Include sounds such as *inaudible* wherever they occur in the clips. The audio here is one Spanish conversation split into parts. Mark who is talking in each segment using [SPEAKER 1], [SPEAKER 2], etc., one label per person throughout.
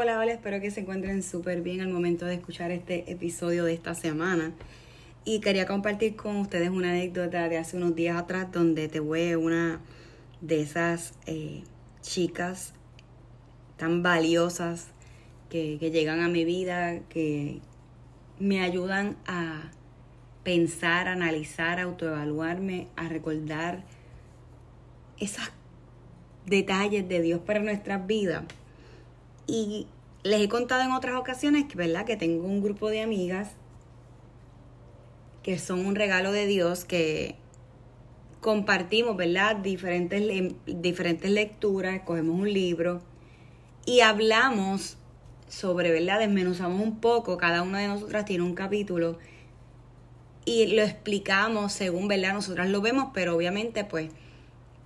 [SPEAKER 1] Hola, hola, espero que se encuentren súper bien al momento de escuchar este episodio de esta semana. Y quería compartir con ustedes una anécdota de hace unos días atrás donde te tuve una de esas eh, chicas tan valiosas que, que llegan a mi vida, que me ayudan a pensar, analizar, autoevaluarme, a recordar esos detalles de Dios para nuestras vidas. Y les he contado en otras ocasiones que, ¿verdad? que tengo un grupo de amigas que son un regalo de Dios, que compartimos, ¿verdad? Diferentes, diferentes lecturas, escogemos un libro y hablamos sobre, ¿verdad? Desmenuzamos un poco, cada una de nosotras tiene un capítulo y lo explicamos según, ¿verdad? Nosotras lo vemos, pero obviamente pues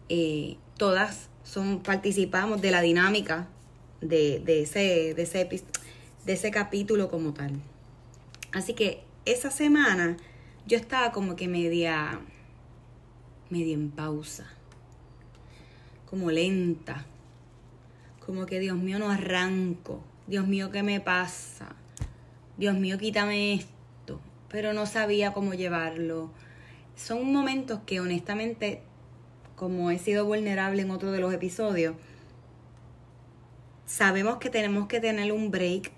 [SPEAKER 1] eh, todas son, participamos de la dinámica de, ese, de, ese, de ese capítulo como tal. Así que esa semana yo estaba como que media, media en pausa, como lenta, como que Dios mío no arranco, Dios mío qué me pasa, Dios mío quítame esto, pero no sabía cómo llevarlo. Son momentos que honestamente, como he sido vulnerable en otro de los episodios, sabemos que tenemos que tener un break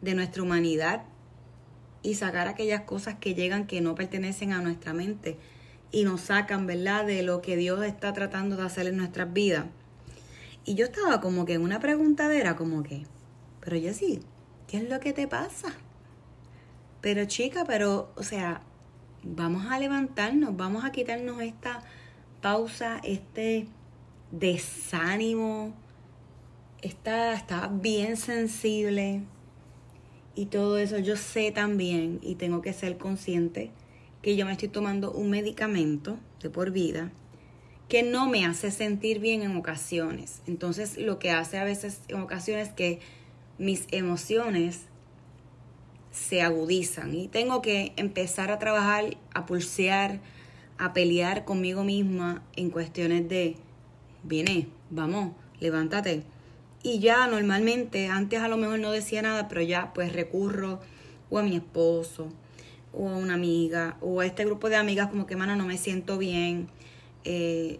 [SPEAKER 1] de nuestra humanidad y sacar aquellas cosas que llegan que no pertenecen a nuestra mente y nos sacan, ¿verdad?, de lo que Dios está tratando de hacer en nuestras vidas. Y yo estaba como que en una preguntadera, como que, pero yo sí, ¿qué es lo que te pasa? Pero chica, pero, o sea, vamos a levantarnos, vamos a quitarnos esta pausa, este desánimo, está, bien sensible y todo eso. Yo sé también y tengo que ser consciente que yo me estoy tomando un medicamento de por vida que no me hace sentir bien en ocasiones. Entonces lo que hace a veces en ocasiones es que mis emociones se agudizan y tengo que empezar a trabajar, a pulsear, a pelear conmigo misma en cuestiones de, viene, vamos, levántate, y ya normalmente, antes a lo mejor no decía nada, pero ya pues recurro o a mi esposo o a una amiga o a este grupo de amigas como que, mano, no me siento bien. Eh,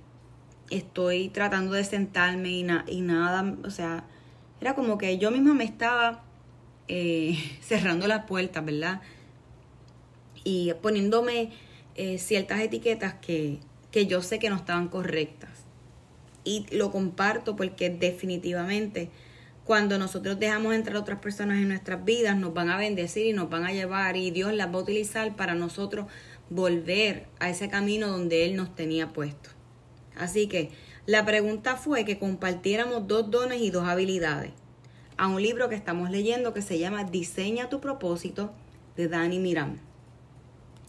[SPEAKER 1] estoy tratando de sentarme y, y, nada, o sea, era como que yo misma me estaba eh, *laughs* cerrando las puertas, ¿verdad? Y poniéndome eh, ciertas etiquetas que, que yo sé que no estaban correctas y lo comparto porque definitivamente cuando nosotros dejamos entrar otras personas en nuestras vidas, nos van a bendecir y nos van a llevar y Dios las va a utilizar para nosotros volver a ese camino donde Él nos tenía puesto. Así que la pregunta fue que compartiéramos dos dones y dos habilidades a un libro que estamos leyendo que se llama Diseña tu propósito de Dani Miram.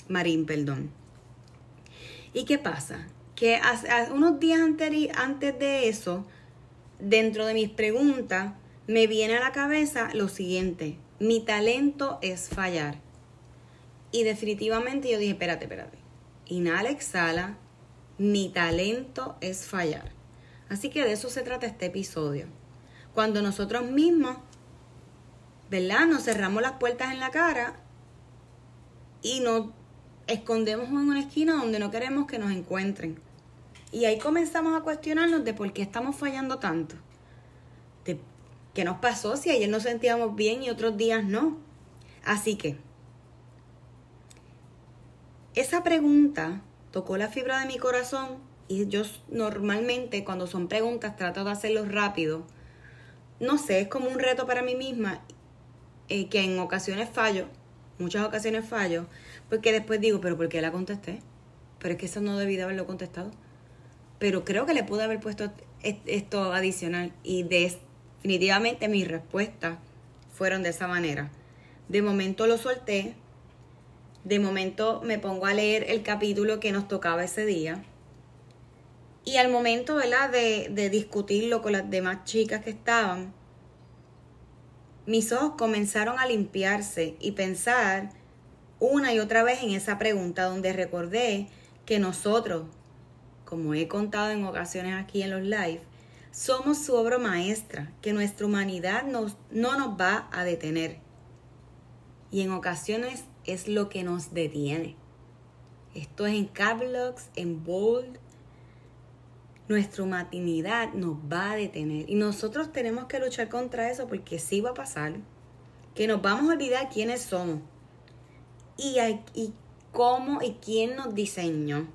[SPEAKER 1] Marín, perdón. ¿Y qué pasa? Que hace, unos días antes de eso, dentro de mis preguntas, me viene a la cabeza lo siguiente. Mi talento es fallar. Y definitivamente yo dije, espérate, espérate. Inhala, exhala. Mi talento es fallar. Así que de eso se trata este episodio. Cuando nosotros mismos, ¿verdad? Nos cerramos las puertas en la cara y nos escondemos en una esquina donde no queremos que nos encuentren. Y ahí comenzamos a cuestionarnos de por qué estamos fallando tanto. De qué nos pasó si ayer nos sentíamos bien y otros días no. Así que, esa pregunta tocó la fibra de mi corazón y yo normalmente cuando son preguntas trato de hacerlo rápido. No sé, es como un reto para mí misma eh, que en ocasiones fallo, muchas ocasiones fallo, porque después digo, pero ¿por qué la contesté? Pero es que eso no debí de haberlo contestado. Pero creo que le pude haber puesto esto adicional y definitivamente mis respuestas fueron de esa manera. De momento lo solté, de momento me pongo a leer el capítulo que nos tocaba ese día. Y al momento, de, de discutirlo con las demás chicas que estaban, mis ojos comenzaron a limpiarse y pensar una y otra vez en esa pregunta donde recordé que nosotros, como he contado en ocasiones aquí en los live, somos su obra maestra, que nuestra humanidad no nos va a detener. Y en ocasiones es lo que nos detiene. Esto es en caps en bold. Nuestra humanidad nos va a detener. Y nosotros tenemos que luchar contra eso porque sí va a pasar. Que nos vamos a olvidar quiénes somos y, y cómo y quién nos diseñó.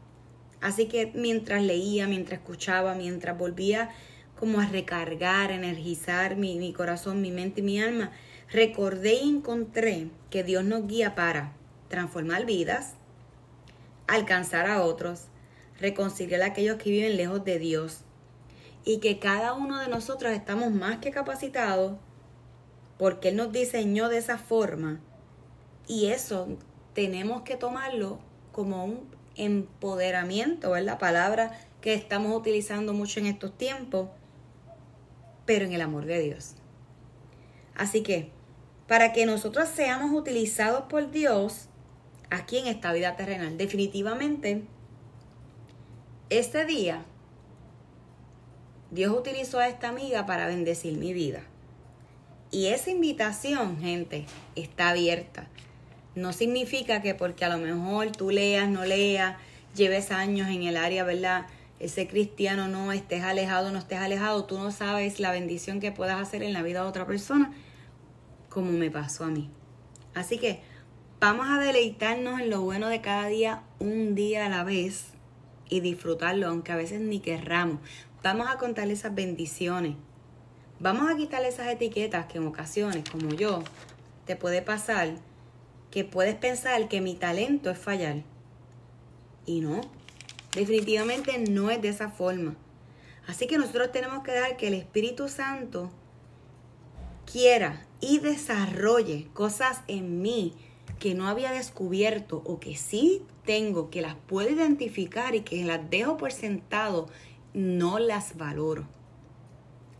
[SPEAKER 1] Así que mientras leía, mientras escuchaba, mientras volvía como a recargar, energizar mi, mi corazón, mi mente y mi alma, recordé y encontré que Dios nos guía para transformar vidas, alcanzar a otros, reconciliar a aquellos que viven lejos de Dios y que cada uno de nosotros estamos más que capacitados porque Él nos diseñó de esa forma. Y eso tenemos que tomarlo como un empoderamiento, es la palabra que estamos utilizando mucho en estos tiempos, pero en el amor de Dios. Así que, para que nosotros seamos utilizados por Dios aquí en esta vida terrenal, definitivamente, este día, Dios utilizó a esta amiga para bendecir mi vida. Y esa invitación, gente, está abierta. No significa que porque a lo mejor tú leas, no leas, lleves años en el área, ¿verdad? Ese cristiano no estés alejado, no estés alejado, tú no sabes la bendición que puedas hacer en la vida de otra persona, como me pasó a mí. Así que vamos a deleitarnos en lo bueno de cada día, un día a la vez, y disfrutarlo, aunque a veces ni querramos. Vamos a contarle esas bendiciones. Vamos a quitarle esas etiquetas que en ocasiones, como yo, te puede pasar que puedes pensar que mi talento es fallar. Y no, definitivamente no es de esa forma. Así que nosotros tenemos que dejar que el Espíritu Santo quiera y desarrolle cosas en mí que no había descubierto o que sí tengo, que las puedo identificar y que las dejo por sentado, no las valoro.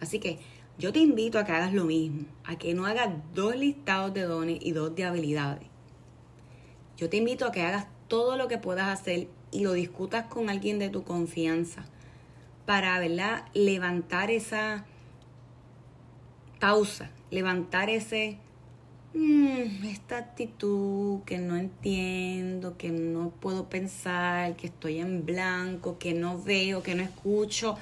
[SPEAKER 1] Así que yo te invito a que hagas lo mismo, a que no hagas dos listados de dones y dos de habilidades. Yo te invito a que hagas todo lo que puedas hacer y lo discutas con alguien de tu confianza para ¿verdad? levantar esa pausa, levantar ese mm, esta actitud que no entiendo, que no puedo pensar, que estoy en blanco, que no veo, que no escucho,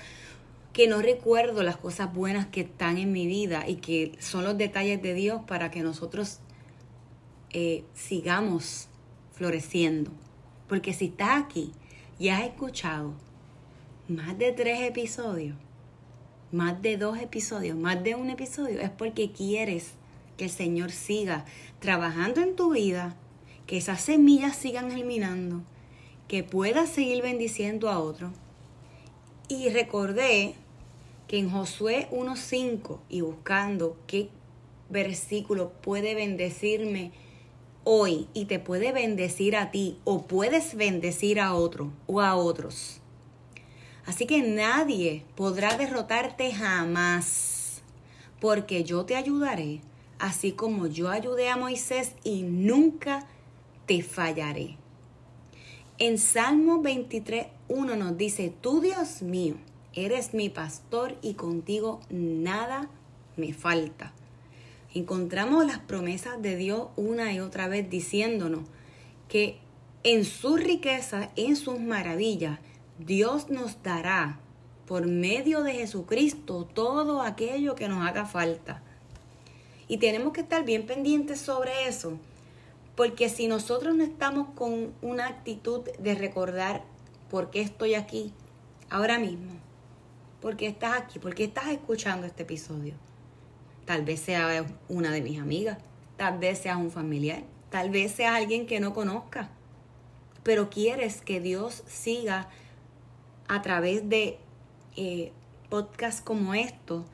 [SPEAKER 1] que no recuerdo las cosas buenas que están en mi vida y que son los detalles de Dios para que nosotros eh, sigamos floreciendo. Porque si estás aquí y has escuchado más de tres episodios, más de dos episodios, más de un episodio, es porque quieres que el Señor siga trabajando en tu vida, que esas semillas sigan germinando, que puedas seguir bendiciendo a otros. Y recordé que en Josué 1.5 y buscando qué versículo puede bendecirme hoy y te puede bendecir a ti o puedes bendecir a otro o a otros. Así que nadie podrá derrotarte jamás, porque yo te ayudaré, así como yo ayudé a Moisés y nunca te fallaré. En Salmo 23, 1 nos dice, tú Dios mío, eres mi pastor y contigo nada me falta. Encontramos las promesas de Dios una y otra vez diciéndonos que en su riqueza, en sus maravillas, Dios nos dará por medio de Jesucristo todo aquello que nos haga falta. Y tenemos que estar bien pendientes sobre eso, porque si nosotros no estamos con una actitud de recordar por qué estoy aquí ahora mismo, por qué estás aquí, por qué estás escuchando este episodio, tal vez sea una de mis amigas, tal vez sea un familiar, tal vez sea alguien que no conozca, pero quieres que Dios siga a través de eh, podcasts como estos,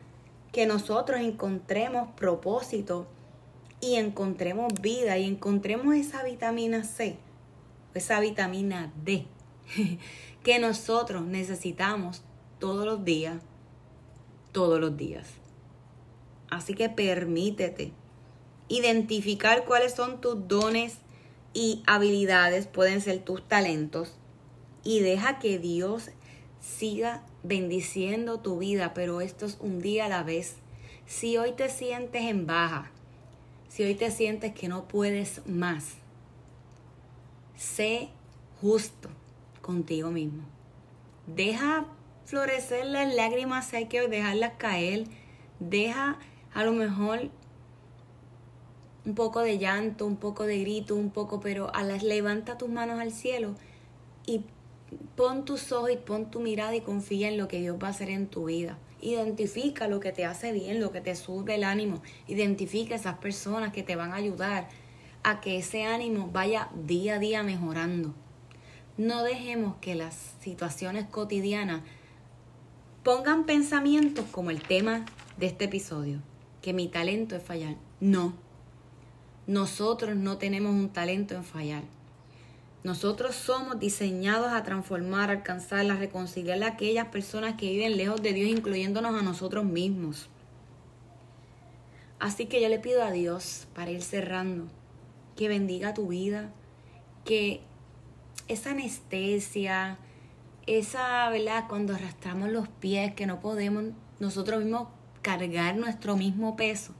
[SPEAKER 1] que nosotros encontremos propósito y encontremos vida y encontremos esa vitamina C, esa vitamina D *laughs* que nosotros necesitamos todos los días, todos los días. Así que permítete identificar cuáles son tus dones y habilidades, pueden ser tus talentos, y deja que Dios siga bendiciendo tu vida, pero esto es un día a la vez. Si hoy te sientes en baja, si hoy te sientes que no puedes más, sé justo contigo mismo. Deja florecer las lágrimas, hay que dejarlas caer. Deja a lo mejor un poco de llanto, un poco de grito, un poco, pero a las levanta tus manos al cielo y pon tus ojos y pon tu mirada y confía en lo que Dios va a hacer en tu vida. Identifica lo que te hace bien, lo que te sube el ánimo. Identifica esas personas que te van a ayudar a que ese ánimo vaya día a día mejorando. No dejemos que las situaciones cotidianas pongan pensamientos como el tema de este episodio, que mi talento es fallar. No, nosotros no tenemos un talento en fallar. Nosotros somos diseñados a transformar, alcanzar, a reconciliar a aquellas personas que viven lejos de Dios, incluyéndonos a nosotros mismos. Así que yo le pido a Dios, para ir cerrando, que bendiga tu vida, que esa anestesia, esa, ¿verdad? Cuando arrastramos los pies, que no podemos nosotros mismos cargar nuestro mismo peso,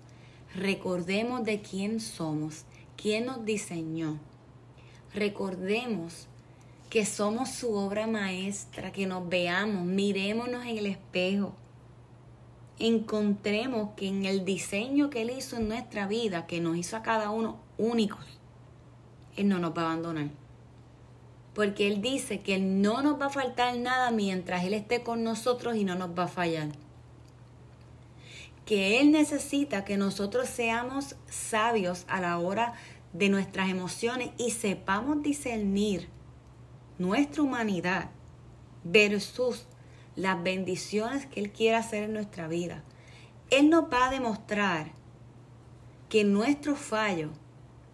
[SPEAKER 1] recordemos de quién somos, quién nos diseñó recordemos que somos su obra maestra, que nos veamos, mirémonos en el espejo, encontremos que en el diseño que Él hizo en nuestra vida, que nos hizo a cada uno únicos, Él no nos va a abandonar. Porque Él dice que no nos va a faltar nada mientras Él esté con nosotros y no nos va a fallar. Que Él necesita que nosotros seamos sabios a la hora de nuestras emociones y sepamos discernir nuestra humanidad versus las bendiciones que Él quiere hacer en nuestra vida. Él nos va a demostrar que nuestro fallo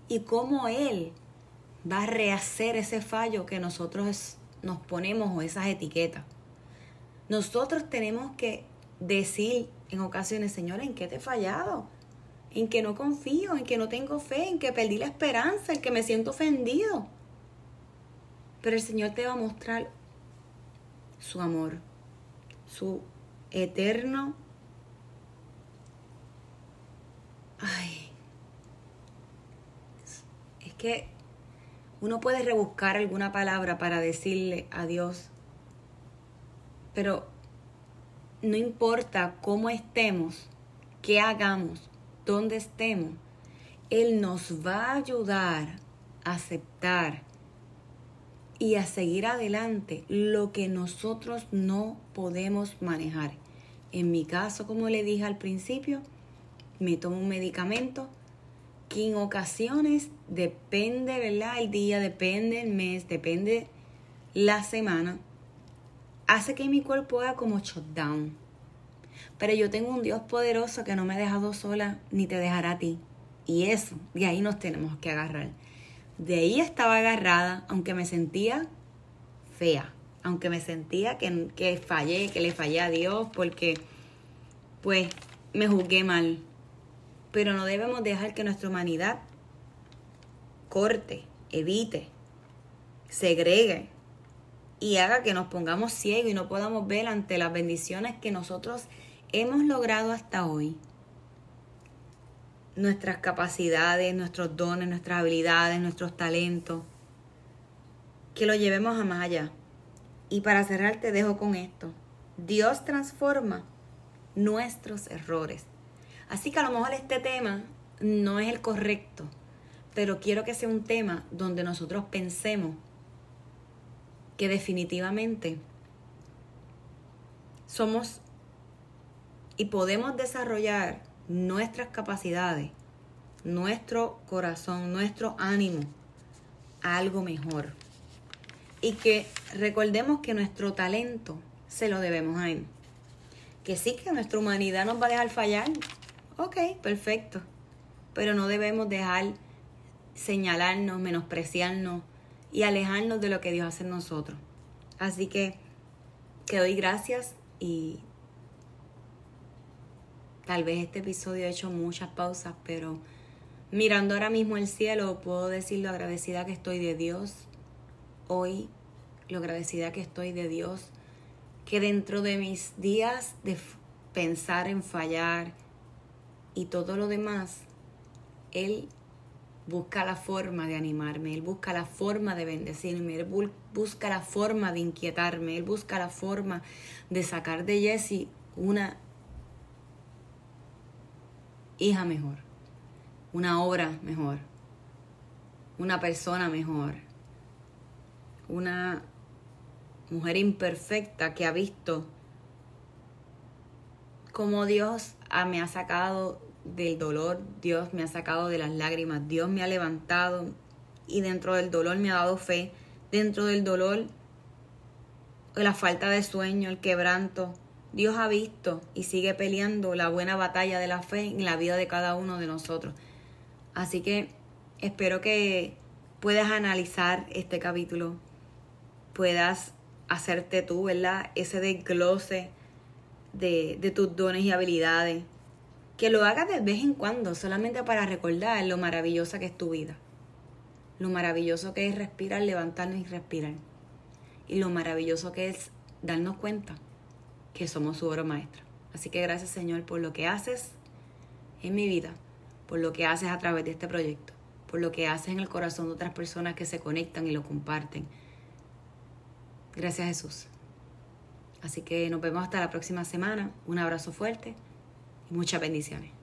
[SPEAKER 1] y cómo Él va a rehacer ese fallo que nosotros nos ponemos o esas etiquetas. Nosotros tenemos que decir en ocasiones, Señor, ¿en qué te he fallado? en que no confío, en que no tengo fe, en que perdí la esperanza, en que me siento ofendido. Pero el Señor te va a mostrar su amor, su eterno... Ay, es que uno puede rebuscar alguna palabra para decirle a Dios, pero no importa cómo estemos, qué hagamos, donde estemos, Él nos va a ayudar a aceptar y a seguir adelante lo que nosotros no podemos manejar. En mi caso, como le dije al principio, me tomo un medicamento que en ocasiones depende, ¿verdad? El día, depende el mes, depende la semana, hace que mi cuerpo haga como shutdown. Pero yo tengo un Dios poderoso que no me ha dejado sola ni te dejará a ti. Y eso, de ahí nos tenemos que agarrar. De ahí estaba agarrada, aunque me sentía fea, aunque me sentía que, que fallé, que le fallé a Dios, porque pues me juzgué mal. Pero no debemos dejar que nuestra humanidad corte, evite, segregue y haga que nos pongamos ciegos y no podamos ver ante las bendiciones que nosotros hemos logrado hasta hoy. Nuestras capacidades, nuestros dones, nuestras habilidades, nuestros talentos. Que lo llevemos a más allá. Y para cerrar te dejo con esto. Dios transforma nuestros errores. Así que a lo mejor este tema no es el correcto, pero quiero que sea un tema donde nosotros pensemos que definitivamente somos y podemos desarrollar nuestras capacidades, nuestro corazón, nuestro ánimo a algo mejor. Y que recordemos que nuestro talento se lo debemos a Él. Que sí que nuestra humanidad nos va a dejar fallar. Ok, perfecto. Pero no debemos dejar señalarnos, menospreciarnos y alejarnos de lo que Dios hace en nosotros. Así que te doy gracias y tal vez este episodio ha hecho muchas pausas, pero mirando ahora mismo el cielo puedo decir lo agradecida que estoy de Dios hoy, lo agradecida que estoy de Dios, que dentro de mis días de pensar en fallar y todo lo demás, Él busca la forma de animarme, Él busca la forma de bendecirme, Él busca la forma de inquietarme, Él busca la forma de sacar de Jessie una hija mejor, una obra mejor, una persona mejor, una mujer imperfecta que ha visto cómo Dios me ha sacado del dolor, Dios me ha sacado de las lágrimas, Dios me ha levantado y dentro del dolor me ha dado fe, dentro del dolor, la falta de sueño, el quebranto, Dios ha visto y sigue peleando la buena batalla de la fe en la vida de cada uno de nosotros. Así que espero que puedas analizar este capítulo, puedas hacerte tú, ¿verdad? Ese desglose de, de tus dones y habilidades que lo hagas de vez en cuando, solamente para recordar lo maravillosa que es tu vida. Lo maravilloso que es respirar, levantarnos y respirar. Y lo maravilloso que es darnos cuenta que somos su obra maestra. Así que gracias Señor por lo que haces en mi vida, por lo que haces a través de este proyecto, por lo que haces en el corazón de otras personas que se conectan y lo comparten. Gracias Jesús. Así que nos vemos hasta la próxima semana. Un abrazo fuerte muchas bendiciones.